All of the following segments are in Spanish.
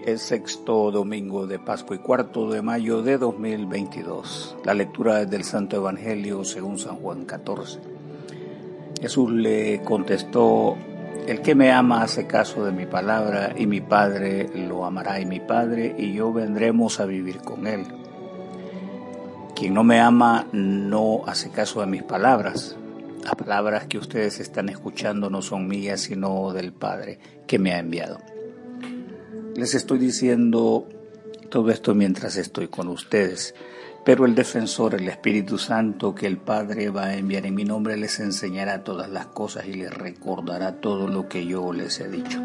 Hoy es sexto domingo de Pascua y cuarto de mayo de 2022. La lectura es del Santo Evangelio según San Juan 14. Jesús le contestó, el que me ama hace caso de mi palabra y mi Padre lo amará y mi Padre y yo vendremos a vivir con él. Quien no me ama no hace caso de mis palabras. Las palabras que ustedes están escuchando no son mías sino del Padre que me ha enviado. Les estoy diciendo todo esto mientras estoy con ustedes, pero el defensor, el Espíritu Santo que el Padre va a enviar en mi nombre, les enseñará todas las cosas y les recordará todo lo que yo les he dicho.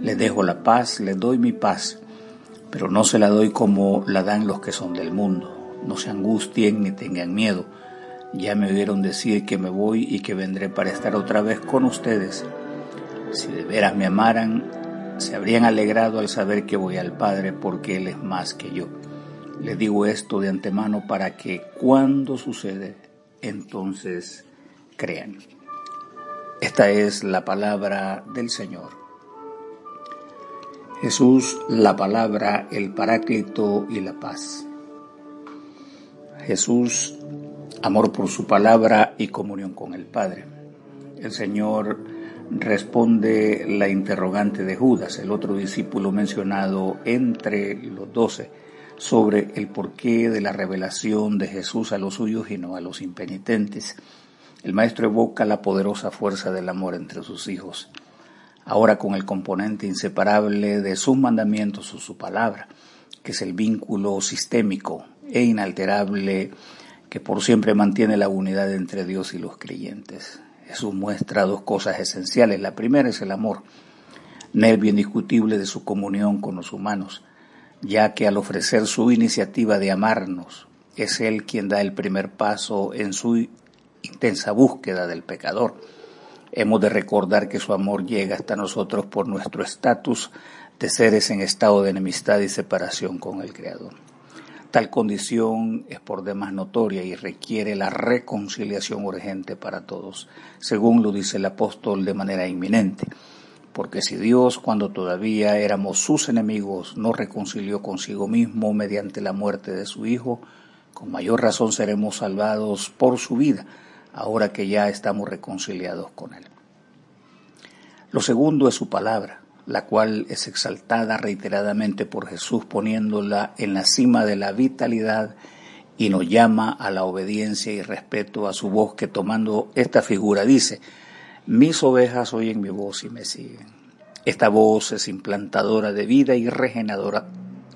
Les dejo la paz, les doy mi paz, pero no se la doy como la dan los que son del mundo. No se angustien ni tengan miedo. Ya me oyeron decir que me voy y que vendré para estar otra vez con ustedes. Si de veras me amaran, se habrían alegrado al saber que voy al Padre porque Él es más que yo. Les digo esto de antemano para que cuando sucede, entonces crean. Esta es la palabra del Señor. Jesús, la palabra, el paráclito y la paz. Jesús, amor por su palabra y comunión con el Padre. El Señor responde la interrogante de Judas, el otro discípulo mencionado entre los doce, sobre el porqué de la revelación de Jesús a los suyos y no a los impenitentes. El maestro evoca la poderosa fuerza del amor entre sus hijos, ahora con el componente inseparable de sus mandamientos o su palabra, que es el vínculo sistémico e inalterable que por siempre mantiene la unidad entre Dios y los creyentes. Jesús muestra dos cosas esenciales. La primera es el amor, nervio indiscutible de su comunión con los humanos, ya que al ofrecer su iniciativa de amarnos, es Él quien da el primer paso en su intensa búsqueda del pecador. Hemos de recordar que su amor llega hasta nosotros por nuestro estatus de seres en estado de enemistad y separación con el Creador. Tal condición es por demás notoria y requiere la reconciliación urgente para todos, según lo dice el apóstol de manera inminente. Porque si Dios, cuando todavía éramos sus enemigos, nos reconcilió consigo mismo mediante la muerte de su Hijo, con mayor razón seremos salvados por su vida, ahora que ya estamos reconciliados con Él. Lo segundo es su palabra, la cual es exaltada reiteradamente por Jesús poniéndola en la cima de la vitalidad y nos llama a la obediencia y respeto a su voz que tomando esta figura dice, mis ovejas oyen mi voz y me siguen. Esta voz es implantadora de vida y regeneradora,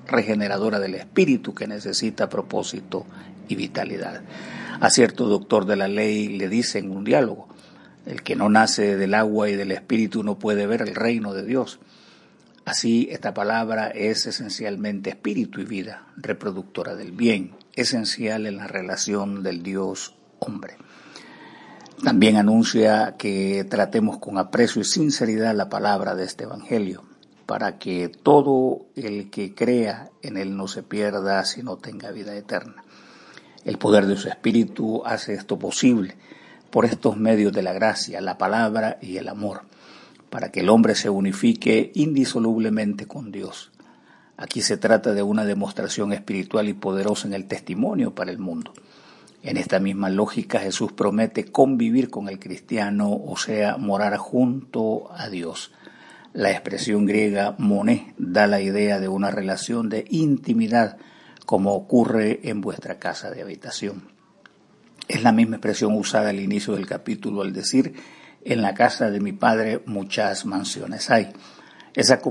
regeneradora del espíritu que necesita propósito y vitalidad. A cierto doctor de la ley le dice en un diálogo, el que no nace del agua y del espíritu no puede ver el reino de Dios. Así, esta palabra es esencialmente espíritu y vida, reproductora del bien, esencial en la relación del Dios hombre. También anuncia que tratemos con aprecio y sinceridad la palabra de este Evangelio, para que todo el que crea en él no se pierda, sino tenga vida eterna. El poder de su Espíritu hace esto posible por estos medios de la gracia, la palabra y el amor, para que el hombre se unifique indisolublemente con Dios. Aquí se trata de una demostración espiritual y poderosa en el testimonio para el mundo. En esta misma lógica Jesús promete convivir con el cristiano, o sea, morar junto a Dios. La expresión griega moné da la idea de una relación de intimidad, como ocurre en vuestra casa de habitación. Es la misma expresión usada al inicio del capítulo al decir, en la casa de mi padre muchas mansiones hay. Esa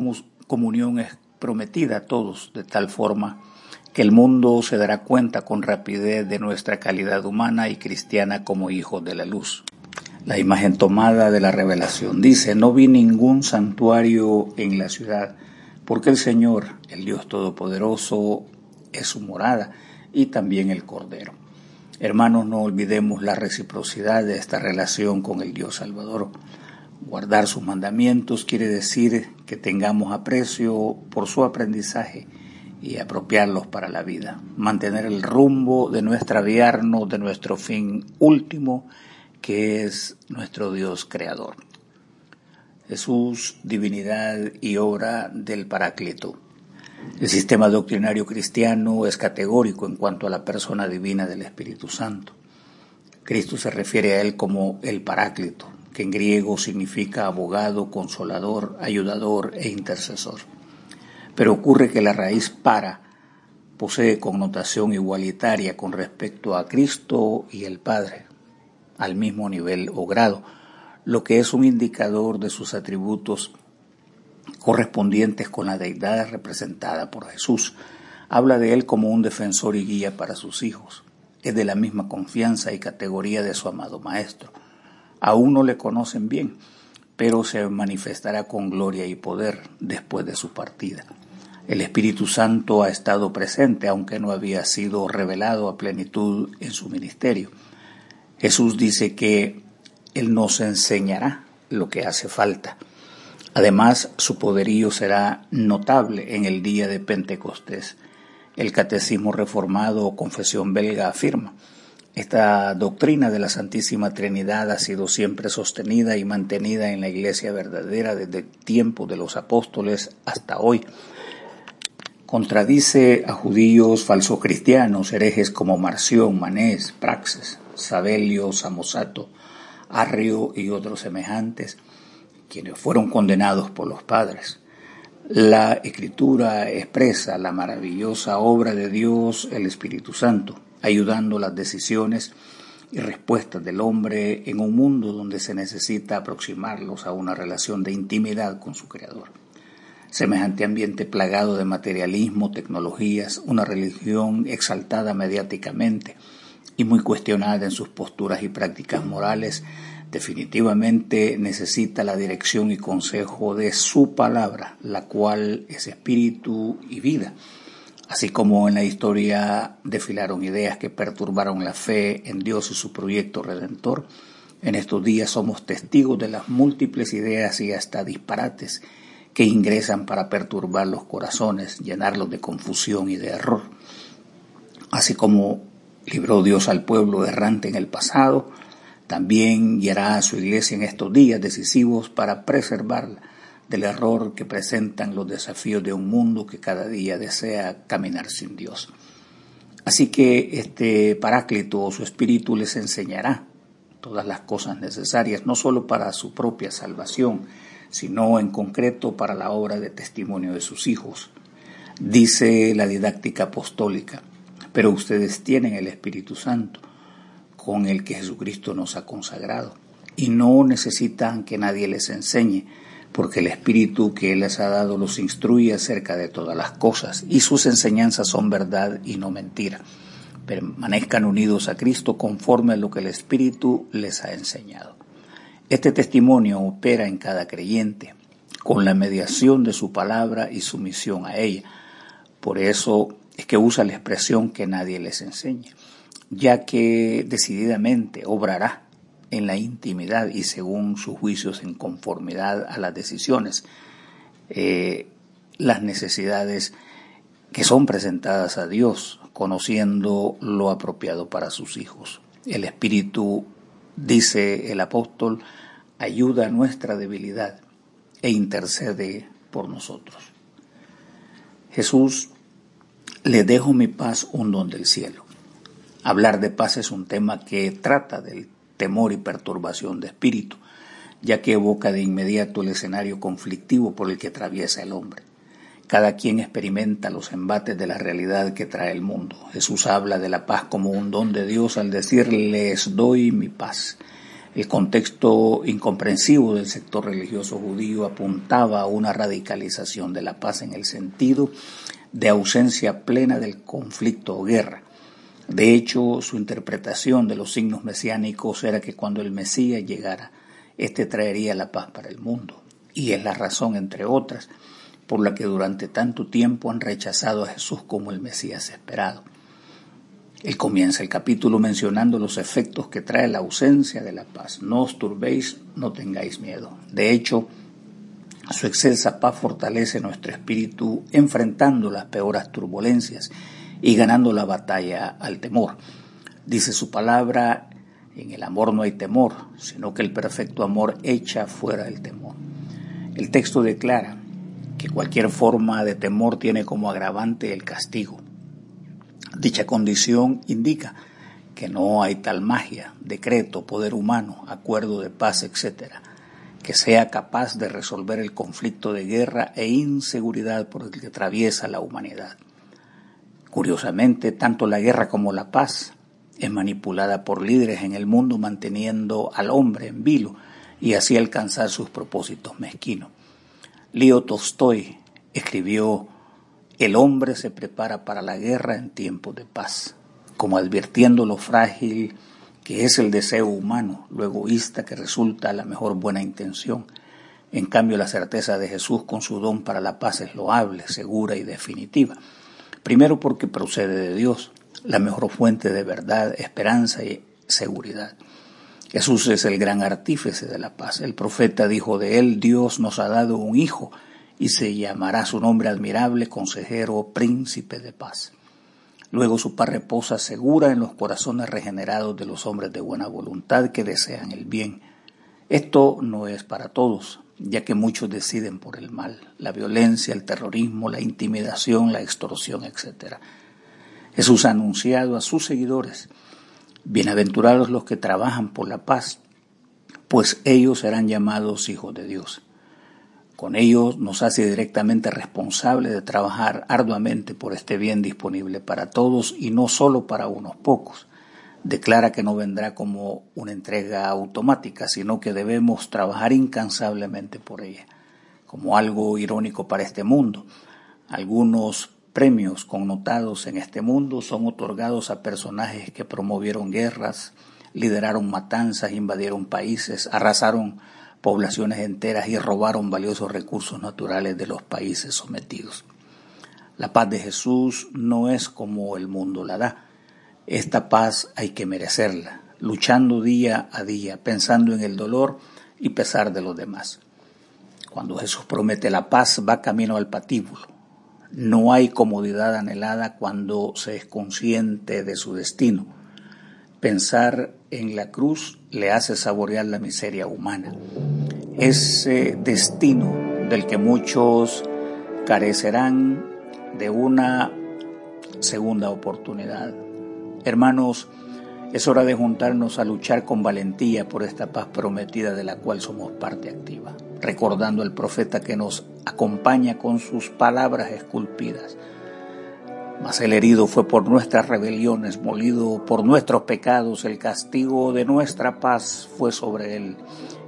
comunión es prometida a todos de tal forma que el mundo se dará cuenta con rapidez de nuestra calidad humana y cristiana como hijos de la luz. La imagen tomada de la revelación dice, no vi ningún santuario en la ciudad, porque el Señor, el Dios Todopoderoso, es su morada y también el Cordero. Hermanos, no olvidemos la reciprocidad de esta relación con el Dios Salvador. Guardar sus mandamientos quiere decir que tengamos aprecio por su aprendizaje y apropiarlos para la vida. Mantener el rumbo de nuestra vierno, de nuestro fin último, que es nuestro Dios creador. Jesús, divinidad y obra del Paráclito. El sistema doctrinario cristiano es categórico en cuanto a la persona divina del Espíritu Santo. Cristo se refiere a él como el Paráclito, que en griego significa abogado, consolador, ayudador e intercesor. Pero ocurre que la raíz para posee connotación igualitaria con respecto a Cristo y el Padre, al mismo nivel o grado, lo que es un indicador de sus atributos correspondientes con la deidad representada por Jesús. Habla de él como un defensor y guía para sus hijos. Es de la misma confianza y categoría de su amado Maestro. Aún no le conocen bien, pero se manifestará con gloria y poder después de su partida. El Espíritu Santo ha estado presente, aunque no había sido revelado a plenitud en su ministerio. Jesús dice que Él nos enseñará lo que hace falta Además, su poderío será notable en el día de Pentecostés. El Catecismo Reformado o Confesión Belga afirma, esta doctrina de la Santísima Trinidad ha sido siempre sostenida y mantenida en la Iglesia verdadera desde el tiempo de los apóstoles hasta hoy. Contradice a judíos falsos cristianos, herejes como Marción, Manés, Praxes, Sabelio, Samosato, Arrio y otros semejantes, quienes fueron condenados por los padres. La escritura expresa la maravillosa obra de Dios, el Espíritu Santo, ayudando las decisiones y respuestas del hombre en un mundo donde se necesita aproximarlos a una relación de intimidad con su Creador. Semejante ambiente plagado de materialismo, tecnologías, una religión exaltada mediáticamente y muy cuestionada en sus posturas y prácticas morales, definitivamente necesita la dirección y consejo de su palabra, la cual es espíritu y vida. Así como en la historia desfilaron ideas que perturbaron la fe en Dios y su proyecto redentor, en estos días somos testigos de las múltiples ideas y hasta disparates que ingresan para perturbar los corazones, llenarlos de confusión y de error. Así como libró Dios al pueblo errante en el pasado, también guiará a su iglesia en estos días decisivos para preservarla del error que presentan los desafíos de un mundo que cada día desea caminar sin Dios. Así que este Paráclito o su espíritu les enseñará todas las cosas necesarias, no solo para su propia salvación, sino en concreto para la obra de testimonio de sus hijos. Dice la didáctica apostólica, pero ustedes tienen el Espíritu Santo con el que Jesucristo nos ha consagrado. Y no necesitan que nadie les enseñe, porque el Espíritu que Él les ha dado los instruye acerca de todas las cosas, y sus enseñanzas son verdad y no mentira. Permanezcan unidos a Cristo conforme a lo que el Espíritu les ha enseñado. Este testimonio opera en cada creyente, con la mediación de su palabra y sumisión a ella. Por eso es que usa la expresión que nadie les enseñe ya que decididamente obrará en la intimidad y según sus juicios en conformidad a las decisiones, eh, las necesidades que son presentadas a Dios, conociendo lo apropiado para sus hijos. El Espíritu, dice el apóstol, ayuda a nuestra debilidad e intercede por nosotros. Jesús, le dejo mi paz, un don del cielo. Hablar de paz es un tema que trata del temor y perturbación de espíritu, ya que evoca de inmediato el escenario conflictivo por el que atraviesa el hombre. Cada quien experimenta los embates de la realidad que trae el mundo. Jesús habla de la paz como un don de Dios al decir les doy mi paz. El contexto incomprensivo del sector religioso judío apuntaba a una radicalización de la paz en el sentido de ausencia plena del conflicto o guerra. De hecho, su interpretación de los signos mesiánicos era que cuando el Mesías llegara, éste traería la paz para el mundo. Y es la razón, entre otras, por la que durante tanto tiempo han rechazado a Jesús como el Mesías esperado. Él comienza el capítulo mencionando los efectos que trae la ausencia de la paz. No os turbéis, no tengáis miedo. De hecho, su excelsa paz fortalece nuestro espíritu enfrentando las peores turbulencias y ganando la batalla al temor. Dice su palabra, en el amor no hay temor, sino que el perfecto amor echa fuera el temor. El texto declara que cualquier forma de temor tiene como agravante el castigo. Dicha condición indica que no hay tal magia, decreto, poder humano, acuerdo de paz, etc., que sea capaz de resolver el conflicto de guerra e inseguridad por el que atraviesa la humanidad. Curiosamente, tanto la guerra como la paz es manipulada por líderes en el mundo manteniendo al hombre en vilo y así alcanzar sus propósitos mezquinos. Leo Tolstoy escribió El hombre se prepara para la guerra en tiempos de paz, como advirtiendo lo frágil que es el deseo humano, lo egoísta que resulta la mejor buena intención. En cambio, la certeza de Jesús con su don para la paz es loable, segura y definitiva. Primero porque procede de Dios, la mejor fuente de verdad, esperanza y seguridad. Jesús es el gran artífice de la paz. El profeta dijo de él, Dios nos ha dado un hijo y se llamará su nombre admirable, consejero, príncipe de paz. Luego su paz reposa segura en los corazones regenerados de los hombres de buena voluntad que desean el bien. Esto no es para todos, ya que muchos deciden por el mal, la violencia, el terrorismo, la intimidación, la extorsión, etc. Jesús ha anunciado a sus seguidores, bienaventurados los que trabajan por la paz, pues ellos serán llamados hijos de Dios. Con ellos nos hace directamente responsable de trabajar arduamente por este bien disponible para todos y no solo para unos pocos. Declara que no vendrá como una entrega automática, sino que debemos trabajar incansablemente por ella. Como algo irónico para este mundo, algunos premios connotados en este mundo son otorgados a personajes que promovieron guerras, lideraron matanzas, invadieron países, arrasaron poblaciones enteras y robaron valiosos recursos naturales de los países sometidos. La paz de Jesús no es como el mundo la da. Esta paz hay que merecerla, luchando día a día, pensando en el dolor y pesar de los demás. Cuando Jesús promete la paz, va camino al patíbulo, no hay comodidad anhelada cuando se es consciente de su destino. Pensar en la cruz le hace saborear la miseria humana. Ese destino del que muchos carecerán de una segunda oportunidad. Hermanos, es hora de juntarnos a luchar con valentía por esta paz prometida de la cual somos parte activa, recordando al profeta que nos acompaña con sus palabras esculpidas. Mas el herido fue por nuestras rebeliones, molido por nuestros pecados, el castigo de nuestra paz fue sobre él,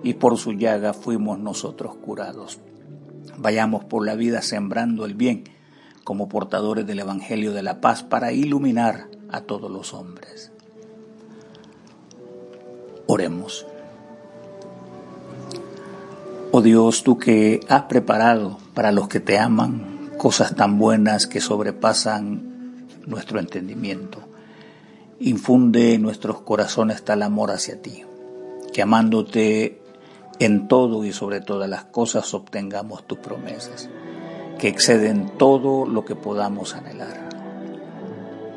y por su llaga fuimos nosotros curados. Vayamos por la vida sembrando el bien, como portadores del Evangelio de la paz, para iluminar a todos los hombres. Oremos. Oh Dios, tú que has preparado para los que te aman cosas tan buenas que sobrepasan nuestro entendimiento, infunde en nuestros corazones tal amor hacia ti, que amándote en todo y sobre todas las cosas obtengamos tus promesas, que exceden todo lo que podamos anhelar.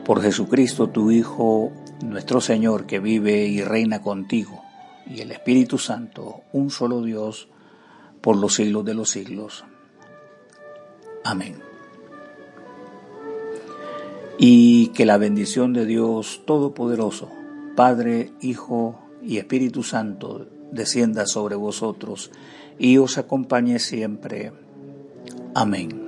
Por Jesucristo, tu Hijo, nuestro Señor que vive y reina contigo, y el Espíritu Santo, un solo Dios, por los siglos de los siglos. Amén. Y que la bendición de Dios Todopoderoso, Padre, Hijo y Espíritu Santo, descienda sobre vosotros y os acompañe siempre. Amén.